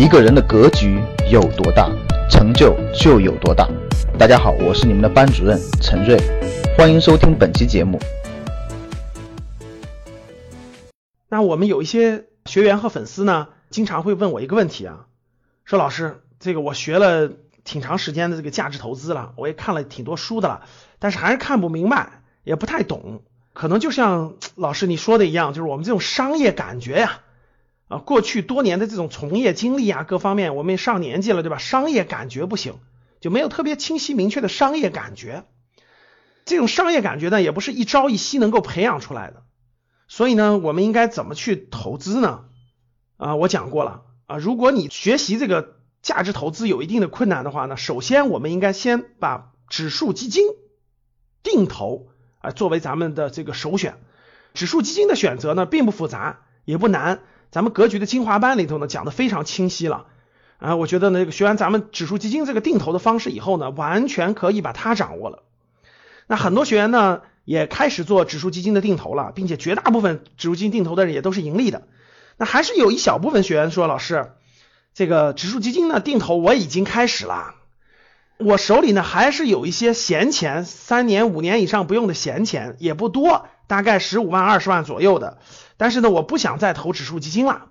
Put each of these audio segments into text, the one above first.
一个人的格局有多大，成就就有多大。大家好，我是你们的班主任陈瑞，欢迎收听本期节目。那我们有一些学员和粉丝呢，经常会问我一个问题啊，说老师，这个我学了挺长时间的这个价值投资了，我也看了挺多书的了，但是还是看不明白，也不太懂。可能就像老师你说的一样，就是我们这种商业感觉呀，啊过去多年的这种从业经历啊，各方面我们也上年纪了，对吧？商业感觉不行，就没有特别清晰明确的商业感觉。这种商业感觉呢，也不是一朝一夕能够培养出来的。所以呢，我们应该怎么去投资呢？啊，我讲过了啊，如果你学习这个价值投资有一定的困难的话呢，首先我们应该先把指数基金定投啊作为咱们的这个首选。指数基金的选择呢，并不复杂，也不难。咱们格局的精华班里头呢，讲的非常清晰了啊。我觉得呢，学完咱们指数基金这个定投的方式以后呢，完全可以把它掌握了。那很多学员呢。也开始做指数基金的定投了，并且绝大部分指数基金定投的人也都是盈利的。那还是有一小部分学员说，老师，这个指数基金呢定投我已经开始了，我手里呢还是有一些闲钱，三年五年以上不用的闲钱也不多，大概十五万二十万左右的。但是呢，我不想再投指数基金了。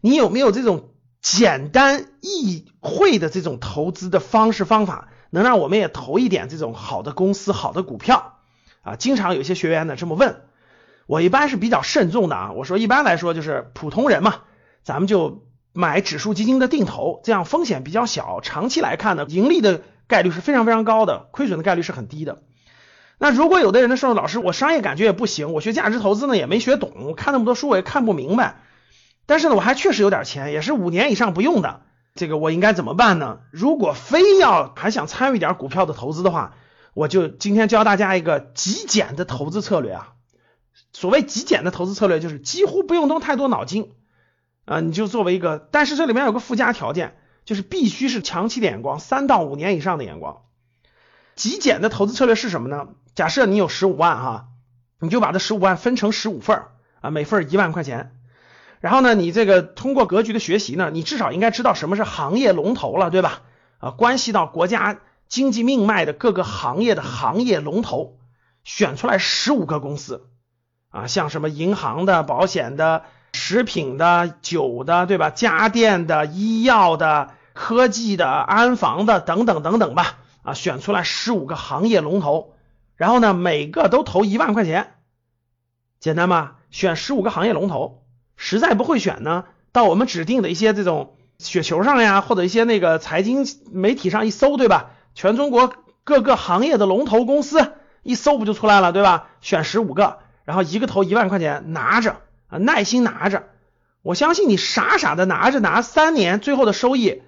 你有没有这种简单易会的这种投资的方式方法，能让我们也投一点这种好的公司、好的股票？啊，经常有些学员呢这么问，我一般是比较慎重的啊。我说一般来说就是普通人嘛，咱们就买指数基金的定投，这样风险比较小，长期来看呢，盈利的概率是非常非常高的，亏损的概率是很低的。那如果有的人呢说老师，我商业感觉也不行，我学价值投资呢也没学懂，我看那么多书我也看不明白，但是呢我还确实有点钱，也是五年以上不用的，这个我应该怎么办呢？如果非要还想参与点股票的投资的话。我就今天教大家一个极简的投资策略啊。所谓极简的投资策略，就是几乎不用动太多脑筋啊，你就作为一个，但是这里面有个附加条件，就是必须是长期的眼光，三到五年以上的眼光。极简的投资策略是什么呢？假设你有十五万哈，你就把这十五万分成十五份啊，每份一万块钱。然后呢，你这个通过格局的学习呢，你至少应该知道什么是行业龙头了，对吧？啊，关系到国家。经济命脉的各个行业的行业龙头，选出来十五个公司啊，像什么银行的、保险的、食品的、酒的，对吧？家电的、医药的、科技的、安防的等等等等吧，啊，选出来十五个行业龙头，然后呢，每个都投一万块钱，简单吧？选十五个行业龙头，实在不会选呢，到我们指定的一些这种雪球上呀，或者一些那个财经媒体上一搜，对吧？全中国各个行业的龙头公司一搜不就出来了，对吧？选十五个，然后一个投一万块钱，拿着啊，耐心拿着。我相信你傻傻的拿着拿三年，最后的收益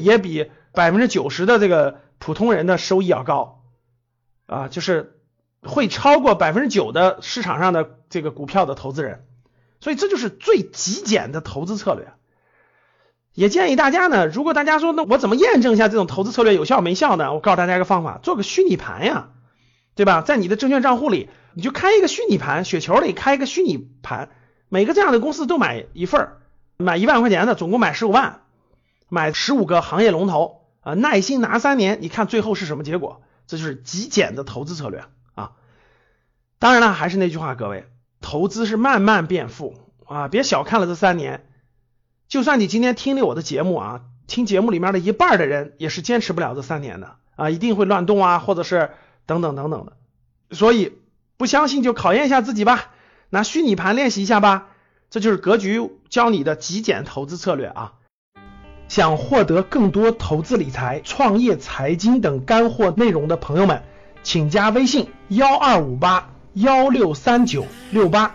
也比百分之九十的这个普通人的收益要高啊，就是会超过百分之九的市场上的这个股票的投资人。所以这就是最极简的投资策略。也建议大家呢，如果大家说那我怎么验证一下这种投资策略有效没效呢？我告诉大家一个方法，做个虚拟盘呀，对吧？在你的证券账户里，你就开一个虚拟盘，雪球里开一个虚拟盘，每个这样的公司都买一份儿，买一万块钱的，总共买十五万，买十五个行业龙头啊，耐心拿三年，你看最后是什么结果？这就是极简的投资策略啊。当然了，还是那句话，各位，投资是慢慢变富啊，别小看了这三年。就算你今天听了我的节目啊，听节目里面的一半的人也是坚持不了这三年的啊，一定会乱动啊，或者是等等等等的。所以不相信就考验一下自己吧，拿虚拟盘练习一下吧。这就是格局教你的极简投资策略啊。想获得更多投资理财、创业、财经等干货内容的朋友们，请加微信幺二五八幺六三九六八。